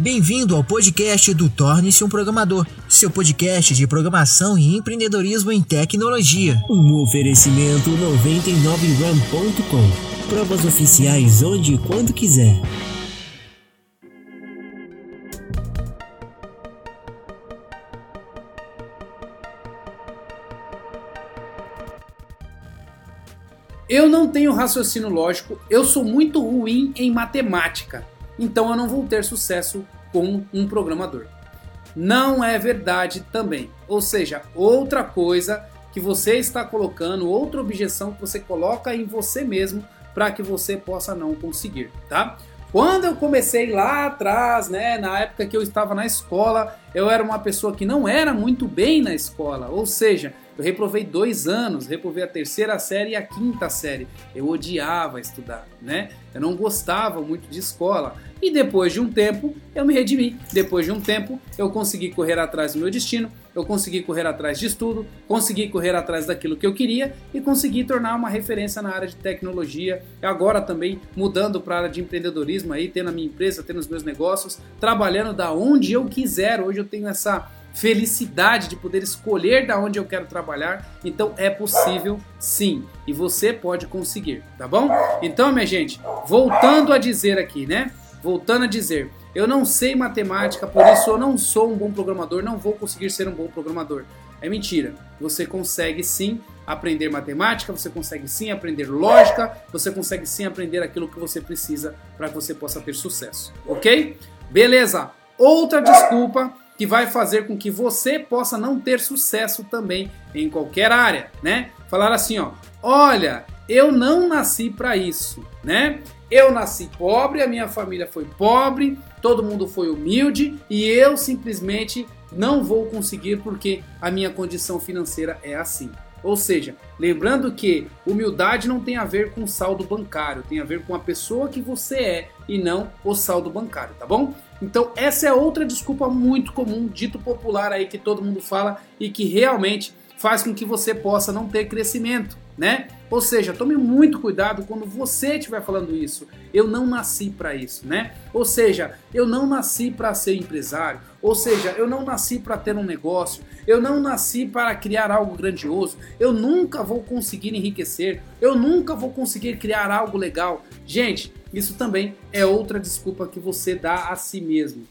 Bem-vindo ao podcast do Torne-se um Programador, seu podcast de programação e empreendedorismo em tecnologia. Um oferecimento 99ram.com. Provas oficiais onde e quando quiser. Eu não tenho raciocínio lógico, eu sou muito ruim em matemática, então eu não vou ter sucesso com um programador. Não é verdade também. Ou seja, outra coisa que você está colocando, outra objeção que você coloca em você mesmo para que você possa não conseguir, tá? Quando eu comecei lá atrás, né, na época que eu estava na escola, eu era uma pessoa que não era muito bem na escola, ou seja, eu reprovei dois anos, reprovei a terceira série e a quinta série. Eu odiava estudar, né? Eu não gostava muito de escola. E depois de um tempo, eu me redimi. Depois de um tempo, eu consegui correr atrás do meu destino, eu consegui correr atrás de estudo, consegui correr atrás daquilo que eu queria e consegui tornar uma referência na área de tecnologia. Agora também mudando para a área de empreendedorismo aí, tendo a minha empresa, tendo os meus negócios, trabalhando da onde eu quiser. Hoje eu tenho essa felicidade de poder escolher da onde eu quero trabalhar. Então é possível sim, e você pode conseguir, tá bom? Então, minha gente, voltando a dizer aqui, né? Voltando a dizer, eu não sei matemática, por isso eu não sou um bom programador, não vou conseguir ser um bom programador. É mentira. Você consegue sim aprender matemática, você consegue sim aprender lógica, você consegue sim aprender aquilo que você precisa para que você possa ter sucesso, ok? Beleza. Outra desculpa que vai fazer com que você possa não ter sucesso também em qualquer área, né? Falar assim, ó, olha, eu não nasci para isso, né? Eu nasci pobre, a minha família foi pobre, todo mundo foi humilde e eu simplesmente não vou conseguir porque a minha condição financeira é assim. Ou seja, lembrando que humildade não tem a ver com saldo bancário, tem a ver com a pessoa que você é e não o saldo bancário, tá bom? Então essa é outra desculpa muito comum, dito popular aí que todo mundo fala e que realmente faz com que você possa não ter crescimento, né? Ou seja, tome muito cuidado quando você estiver falando isso. Eu não nasci para isso, né? Ou seja, eu não nasci para ser empresário. Ou seja, eu não nasci para ter um negócio. Eu não nasci para criar algo grandioso. Eu nunca vou conseguir enriquecer. Eu nunca vou conseguir criar algo legal. Gente, isso também é outra desculpa que você dá a si mesmo.